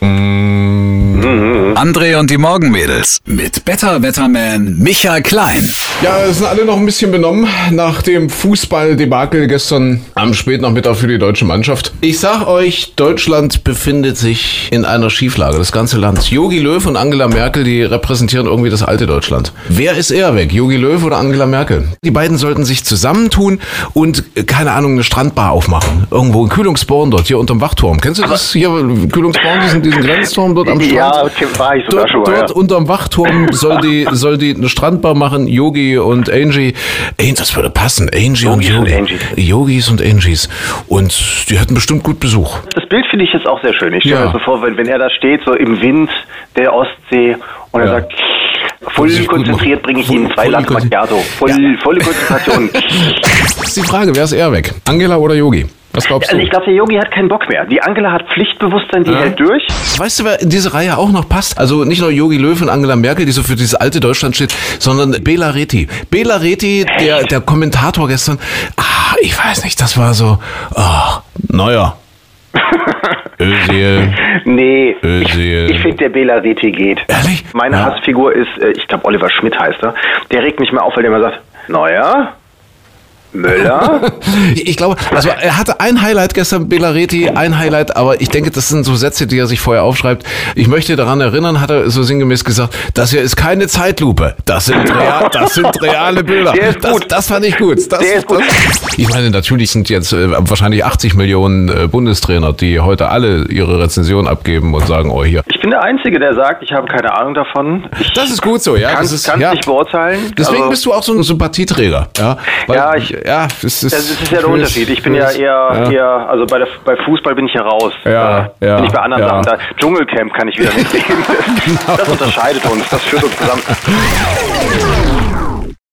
Mm. André und die Morgenmädels mit Better Wetterman Michael Klein. Ja, es sind alle noch ein bisschen benommen nach dem Fußballdebakel gestern am Spätnachmittag für die deutsche Mannschaft. Ich sag euch, Deutschland befindet sich in einer Schieflage, das ganze Land. Jogi Löw und Angela Merkel, die repräsentieren irgendwie das alte Deutschland. Wer ist eher weg, Jogi Löw oder Angela Merkel? Die beiden sollten sich zusammentun und, äh, keine Ahnung, eine Strandbar aufmachen. Irgendwo in Kühlungsborn dort, hier unterm Wachturm. Kennst du das hier, Kühlungsborn, diesen, diesen Grenzturm dort am Strand? Ja, war ich sogar Dort, schon mal. dort ja. unterm Wachturm soll die, soll die eine Strandbar machen, Yogi und Angie. Ey, das würde passen, Angie und Yogis und Yogi. Angies. Yogis und Angies. Und die hätten bestimmt gut Besuch. Das Bild finde ich jetzt auch sehr schön. Ich stelle Ja. mir so vor, wenn, wenn er da steht, so im Wind der Ostsee und er Ja. sagt, voll konzentriert bringe ich Voll- Ihnen zwei Latte Macchiato. Voll, Ja. Volle Konzentration. Das ist die Frage, wer ist eher weg? Angela oder Yogi? Was glaubst du? Also ich glaube, der Yogi hat keinen Bock mehr. Die Angela hat Pflichtbewusstsein, die Ja. hält durch. Weißt du, wer in diese Reihe auch noch passt? Also nicht nur Yogi Löw und Angela Merkel, die so für dieses alte Deutschland steht, sondern Bela Reti. Bela Reti, der, der Kommentator gestern, ah, ich weiß nicht, das war so, ah, naja. Özil. Nee, Özil. ich, ich finde, der Bela Reti geht. Ehrlich? Meine Ja. Hassfigur ist, äh, ich glaube, Oliver Schmidt heißt er. Der regt mich mal auf, weil der immer sagt, naja, Müller? Ich glaube, also er hatte ein Highlight gestern, Belareti, ein Highlight, aber ich denke, das sind so Sätze, die er sich vorher aufschreibt. Ich möchte daran erinnern, hat er so sinngemäß gesagt, das hier ist keine Zeitlupe. Das sind, real, das sind reale Bilder. Der ist das, gut. das fand ich gut. Das, Der ist gut. Das, ich meine, natürlich sind jetzt äh, wahrscheinlich 80 Millionen äh, Bundestrainer, die heute alle ihre Rezension abgeben und sagen, oh hier. Ich bin der Einzige, der sagt, ich habe keine Ahnung davon. Ich Das ist gut so, ja. kann das es ist, ja. nicht beurteilen. Deswegen Also- bist du auch so ein Sympathieträger. Ja, Ja, ich- ja, es ist, Das ist ja der Unterschied. Ich bin ja eher, eher also bei, der, bei Fußball bin ich ja raus. Ja, äh, ja, bin ich bei anderen ja. Sachen. Da, Dschungelcamp kann ich wieder nicht sehen. Das unterscheidet uns, das führt uns zusammen.